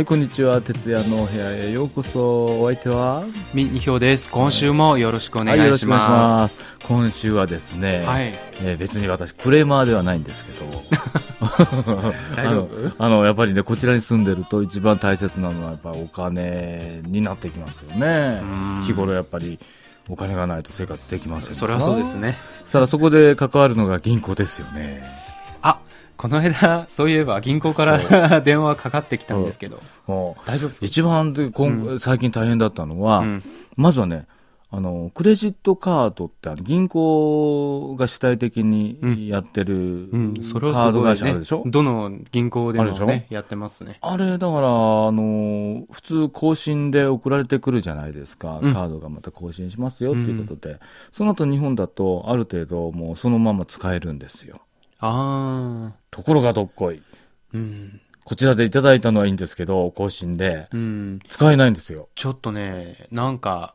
はい、こんにちは。徹夜のお部屋へようこそ。お相手は？みにひょうです。今週もよろしくお願はい、しま。ますす。今週はですね、はい。えー別に私、クレーマーではないんですけど、あのあの、やっぱりね、こちらに住んでると一番大切なのはやっぱお金になってきますよねうん。日頃やっぱりお金がないと生活できませんそれはそうです。ね。そしたらそこで関わるのが銀行ですよね。あ、この間、そういえば銀行から 電話かかってきたんですけど。大丈夫？一番で、こんう最近大変だったのは、うん。まずはね、あの、クレジットカードって銀行が主体的にやってる、うん。それはカード会社あるでしょ？どの銀行でもね、やってますね。あれ、だから、あの、普通更新で送られてくるじゃないですか。うんカードがまた更新しますよっていうことで。その後日本だと、ある程度もうそのまま使えるんですよ。あところがどっこい。ー。うん。こちらでいただいたのはいいんですけど、更新で。うん。使えないんですよ。ちょっとね、なんか、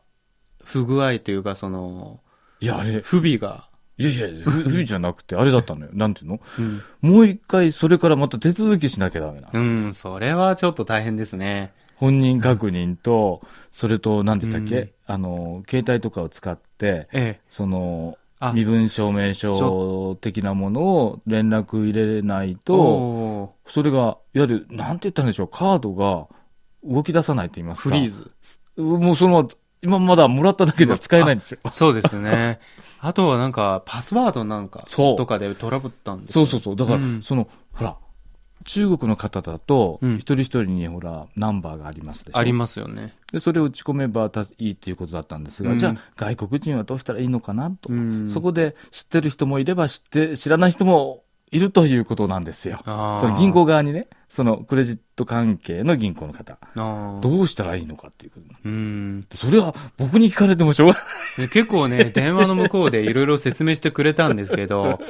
不具合というか、その、いや、あれ、不備が。いやいや、ふふ じゃなくて、あれだったのよ。なんていうの？うん。もう一回、それからまた手続きしなきゃダメなの。うん、それはちょっと大変ですね。本人確認と、それと、何でしたっけ、うんあの、携帯とかを使って、ええ。その、あ身分証明書的なものを連絡入れないと、それが、いわゆる、なんて言ったんでしょう、カードが動き出さないと言いますか。フリーズ。もうその、今まだもらっただけでは使えないんですよ。そうですね。あとはなんか、パスワードなんか、とかでトラブったんですよそうそうそう。だから、うんその、ほら、中国の方だと、うん一人一人にほら、ナンバーがありますでしょ。ありますよね。で、それを打ち込めばたいいっていうことだったんですが、うんじゃあ、外国人はどうしたらいいのかなと。うんそこで知ってる人もいれば知って、知らない人もいるということなんですよ。あーその銀行側にね、そのクレジット関係の銀行の方、どうしたらいいのかっていううん。それは僕に聞かれてもしょうがない。で結構ね、電話の向こうでいろいろ説明してくれたんですけど、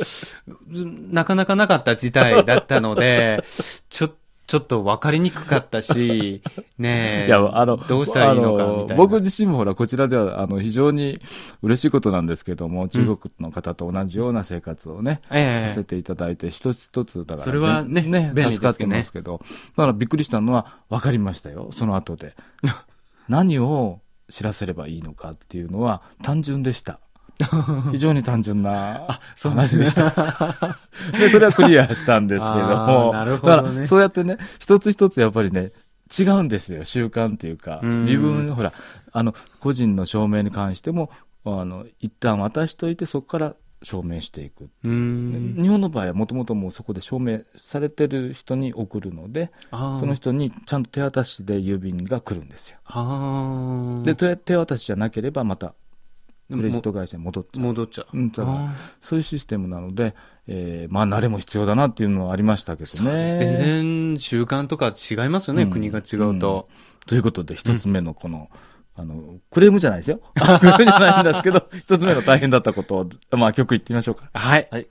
なかなかなかった事態だったので、ちょ、ちょっと分かりにくかったし、ねえ、いや、あの、どうしたらいいのかみたいな。僕自身もほら、こちらでは、あの、非常に嬉しいことなんですけども、中国の方と同じような生活をね、ええさせていただいて、一つ一つ、だから、それはねね、助かってですけどねますけど、だからびっくりしたのは、分かりましたよ、その後で。何を知らせればいいのかっていうのは、単純でした。非常に単純な話でした。で、それはクリアしたんですけども。なるほどねだから、そうやってね、一つ一つやっぱりね、違うんですよ、習慣っていうか。うん身分、ほら、あの、個人の証明に関しても、あの、一旦渡しといて、そこから証明していく。うん。日本の場合はもともともうそこで証明されてる人に送るので、その人にちゃんと手渡しで郵便が来るんですよ。あで、手手渡しじゃなければまたクレジット会社に戻っちゃう。戻っちゃう。うん、だからあそういうシステムなので、えーまあ慣れも必要だなっていうのはありましたけどーそうでね。す。全然習慣とか違いますよね、うん国が違うと。ということで、一つ目のこの、あの、クレームじゃないですよ。クレームじゃないんですけど、一つ目の大変だったことを、まあ曲言ってみましょうか。はい。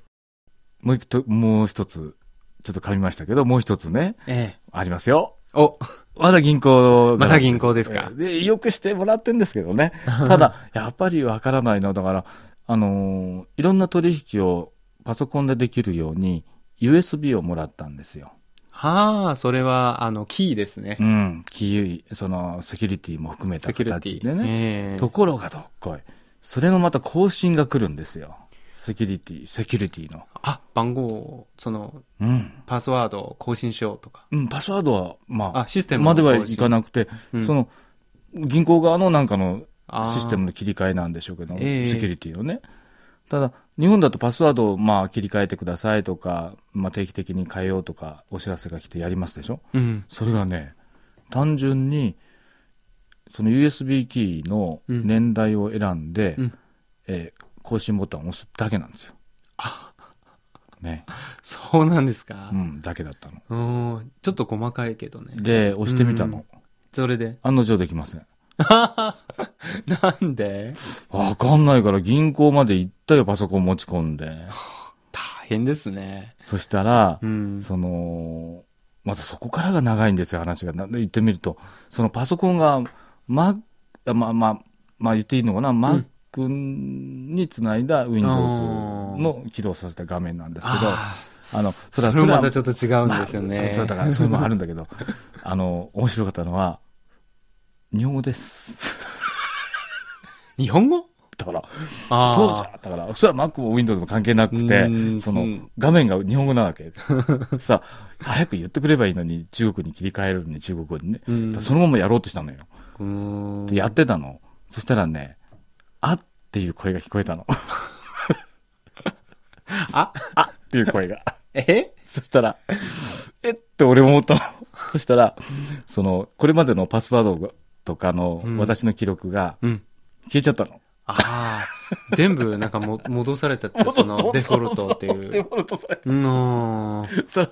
もう一つ、もう一つ、ちょっと噛みましたけど、もう一つね、ええ。ありますよ。お、まだ銀行まだ銀行ですかで、よくしてもらってんですけどね。ただ、やっぱりわからないの。だから、あのーいろんな取引をパソコンでできるように、USB をもらったんですよ。はあ、それは、あの、キーですねう。ん。キー、その、セキュリティも含めた。形でね。ええところがどっこい。それのまた更新が来るんですよ。セキュリティ、セキュリティの。あ、番号を、その、うん。パスワードを更新しようとか。うん、パスワードは、まあ、あ、システムまではいかななくて、うんその、銀行側のなんかのシステムの切り替えなんでしょうけど、ええセキュリティのね。ただ、日本だとパスワードをまあ切り替えてくださいとか、まあ定期的に変えようとか、お知らせが来てやりますでしょ？うん。それがね、単純に、その USB キーの年代を選んで、うんえー更新ボタンを押すだけなんですよ。ね。そうなんですかう。ん、だけだったの。うん。ちょっと細かいけどね。で、押してみたの。それで？案の定できません。なんで？わかんないから銀行まで行ったよ、パソコン持ち込んで。大変ですね。そしたら、うん。その、またそこからが長いんですよ、話が。な言ってみると、そのパソコンが、ま、あまあまあ、まあ言っていいのかな、Mac につないだ Windows の起動させた画面なんですけど、ああの、それもまたちょっと違うんですよね。まあ、だから、それもあるんだけど、あの、面白かったのは、日本語です。日本語？だから、ああ。そうじゃんだから、それは Mac も Windows も関係なくうてん、そのうん、画面が日本語なわけ。さ、早く言ってくればいいのに、中国に切り替えるのに、中国語にね。そのままやろうとしたのよ。やってたの。そしたらね、あっていう声が聞こえたの。あ、あっていう声が。え？そしたら、え？って俺も思ったの。そしたら、その、これまでのパスワードとかのうん私の記録がうん。消えちゃったの。ああ。全部なんかも戻されちゃって、そのデフォルトってデいう。フォルトされうーん。さ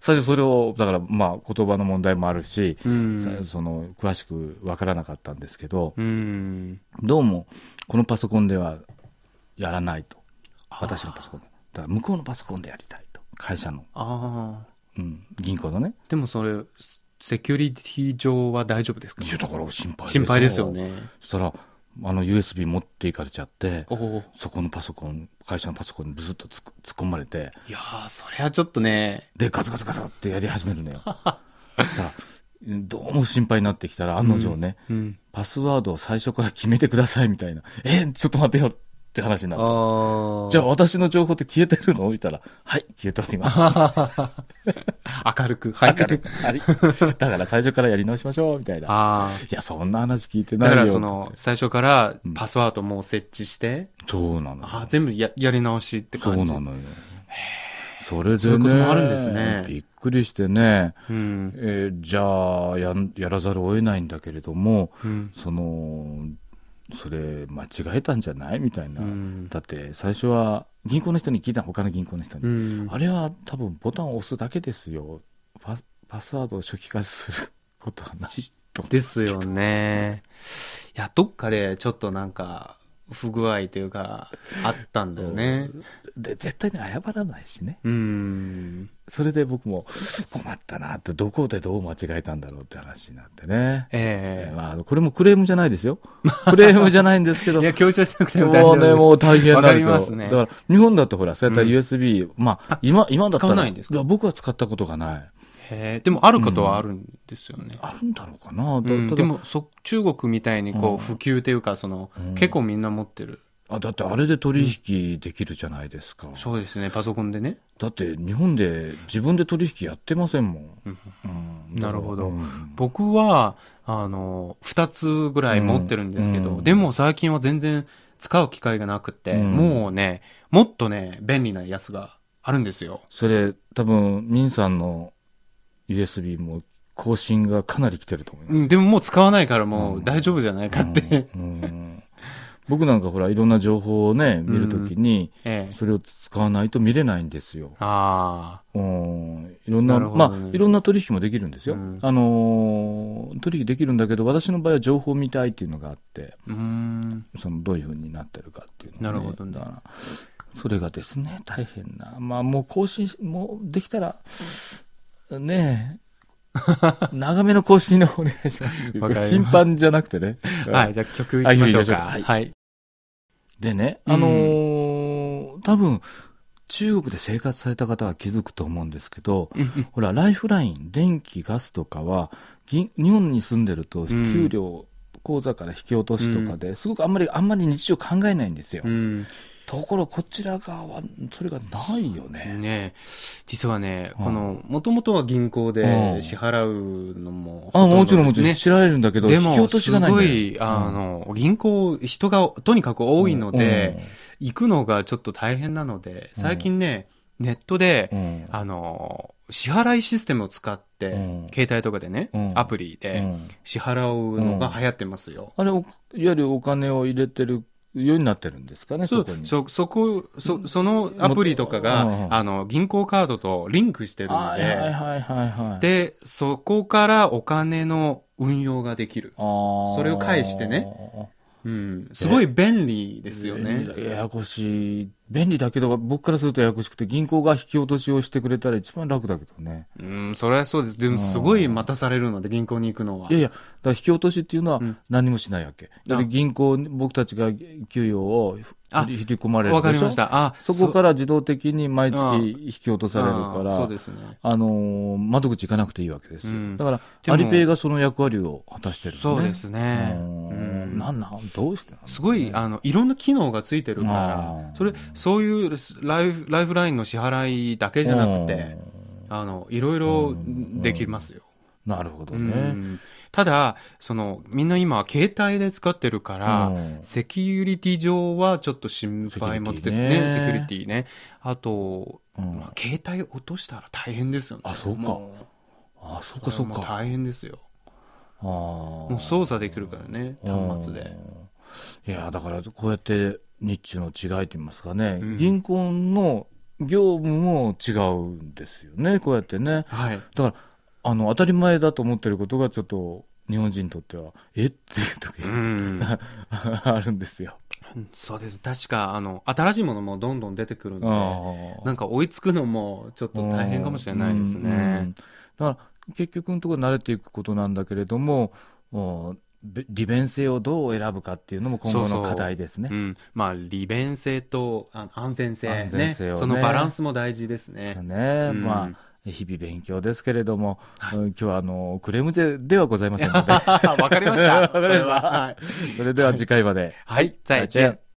最初それを、だからまあ言葉の問題もあるし、うん。さその、詳しくわからなかったんですけど、うん。どうも、このパソコンではやらないと。私のパソコンで。だから向こうのパソコンでやりたいと。会社の。ああ。うん。銀行のね。でもそれ、セキュリティ上は大丈夫ですか？いや、だから心配心配ですよ。ね。そしたら、あの USB 持っていかれちゃって。そこのパソコン、会社のパソコンにブスッと突っ込まれて、いやー、そりゃちょっとね、で、ガツガツガツってやり始めるのよ。さあ、どうも心配になってきたら、案の定ね、うん。パスワードを最初から決めてくださいみたいな。え、ちょっと待てよって話になって。じゃあ私の情報って消えてるの？見たら、はい、消えております。明るく。はい。明るく。だから最初からやり直しましょう、みたいな。いや、そんな話聞いてだないよ。からその、最初からパスワードもう設置して、そうなのよ。ああ、全部ややり直しってそう感じ。なのよ。それでね、そういうこともあるんですねびっくりしてね、うん。えーじゃあやん、やらざるを得ないんだけれども、うん。その、それ間違えたんじゃない？みたいな。うん。だって最初は銀行の人に聞いたの他の銀行の人に、うん。あれは多分ボタンを押すだけですよパスパスワードを初期化することはないとですよね。いや、どっかでちょっとなんか、不具合というか、あったんだよね。で絶対に謝らないしねうん。それで僕も困ったなってどこでどう間違えたんだろうって話になってね、ええまあ、これもクレームじゃないですよクレームじゃないんですけど いや、強調しなくても大丈もうね、夫です。もう大変なんですよ。すねだから、日本だとほら、そうやったらうん USB、まあ、今、今だったら。使わないんですか？や僕は使ったことがない。へえでもあることはあるんですよね。あるんだろうかな。だうん、でもそ、中国みたいにこう、うん普及というか、その、うん結構みんな持ってる。あだってあれで取引できるじゃないですか。そうですね、パソコンでね。だって日本で自分で取引やってませんもん。うんうんなるほどうん僕は、あの、二つぐらい持ってるんですけど、うんでも最近は全然使う機会がなくて、うんもうね、もっとね、便利なやつがあるんですよ。それ、多分、ミンさんの USB も更新がかなり来てると思います。うん、でももう使わないからもう大丈夫じゃないかって。うんうん僕なんかほら、いろんな情報をね、見るときに、ええ。それを使わないと見れないんですよ。あうんいろんな、まあ、いろんな取引もできるんですよ。うんあのー取引できるんだけど、私の場合は情報を見たいっていうのがあって、あ、うーん。そのどういうふうになってるかっていうのが、なるほどねだからそれがですね、大変な。まあ、もう更新し、もうできたら、ねえ、長めの更新のお願いします頻繁じゃなくてね。はい、じゃあ曲いきましょうか。かはいはい。でね、うんあのー多分、中国で生活された方は気づくと思うんですけど、ほら、ライフライン、電気、ガスとかは、銀日本に住んでると、ん給料、口座から引き落としとかで、すごくあんまり、あんまり日常考えないんですよ。うん。ところ、こちら側は、それがないよね。ね。実はね、うん。この、もともとは銀行うん。で支払うのも、あ、もちろんもちろん、ね。知られるんだけど、でも、引き落としす。ごい、あの、銀行、人がとにかく多いので、行くのがちょっと大変なので、最近ね、ネットでう、ん、うんあの、支払いシステムを使って、うん。携帯とかでね、うん。アプリうでん。支払うのが流行ってますよ。あれ、おいわゆるお金を入れてるようになってるんですかね、そこに。そ、そこ、そ、そのアプリとかうが、んあの、銀行カードとリンクしてるのはいはいで、はいはいはい。、で、そこからお金の運用ができる。そそれを返してね。うん。すごい便利ですよね。ややこしい。便利だけど、僕からするとややこしくて、銀行が引き落としをしてくれたら一番楽だけどね。うん、それはそうです。でも、すごい待たされるので、銀行に行くのは。いやいや、だから引き落としっていうのはうん何もしないわけ。だって銀行、僕たちが給与をあ振り振り込まれるわかりました。あ、そこから自動的に毎あ月引き落とされるから、あそうですね。あのー窓口行かなくていいわけですよ。うんだから、アリペイがその役割を果たしてる。そうですね。ううんんなんなん、どうしてすごい、あの、いろんな機能がついてるかあらー、それ、そういうライフ、ライフラインの支払いだけじゃなくて、あの、いろいろできますよ。うんなるほどうね。んただ、その、みんな今、携帯で使ってるから、うんセキュリティ上はちょっと心配持っててね、セキュリティね。あと、うんまあ、携帯落としたら大変ですよね。あそうかもあ、そっうかそっか。もう大変ですよ。あーもう操作できるからね、端末で。いや、だからこうやって日中の違いと言いますかね、うん銀行の業務も違うんですよね、こうやってね。はい。だから、あの、当たり前だと思ってることがちょっと日本人にとっては、え？っていう時うが、ん。あるんですよ。そうです。確か、あの、新しいものもどんどん出てくるんで、なんか追いつくのもちょっと大変かもしれないですうんうんね。だから、結局のところ慣れていくことなんだけれども、利便性をどう選ぶかっていうのも今後の課題ですね。うん。まあ、利便性と安全性安全性をねそのバランスも大事ですね。ね、うんまあ、日々勉強ですけれども、はいうん今日はあのクレームでではございませんので、わかりました。わかりましたそれははい。それでは次回まで。はい、再再见见。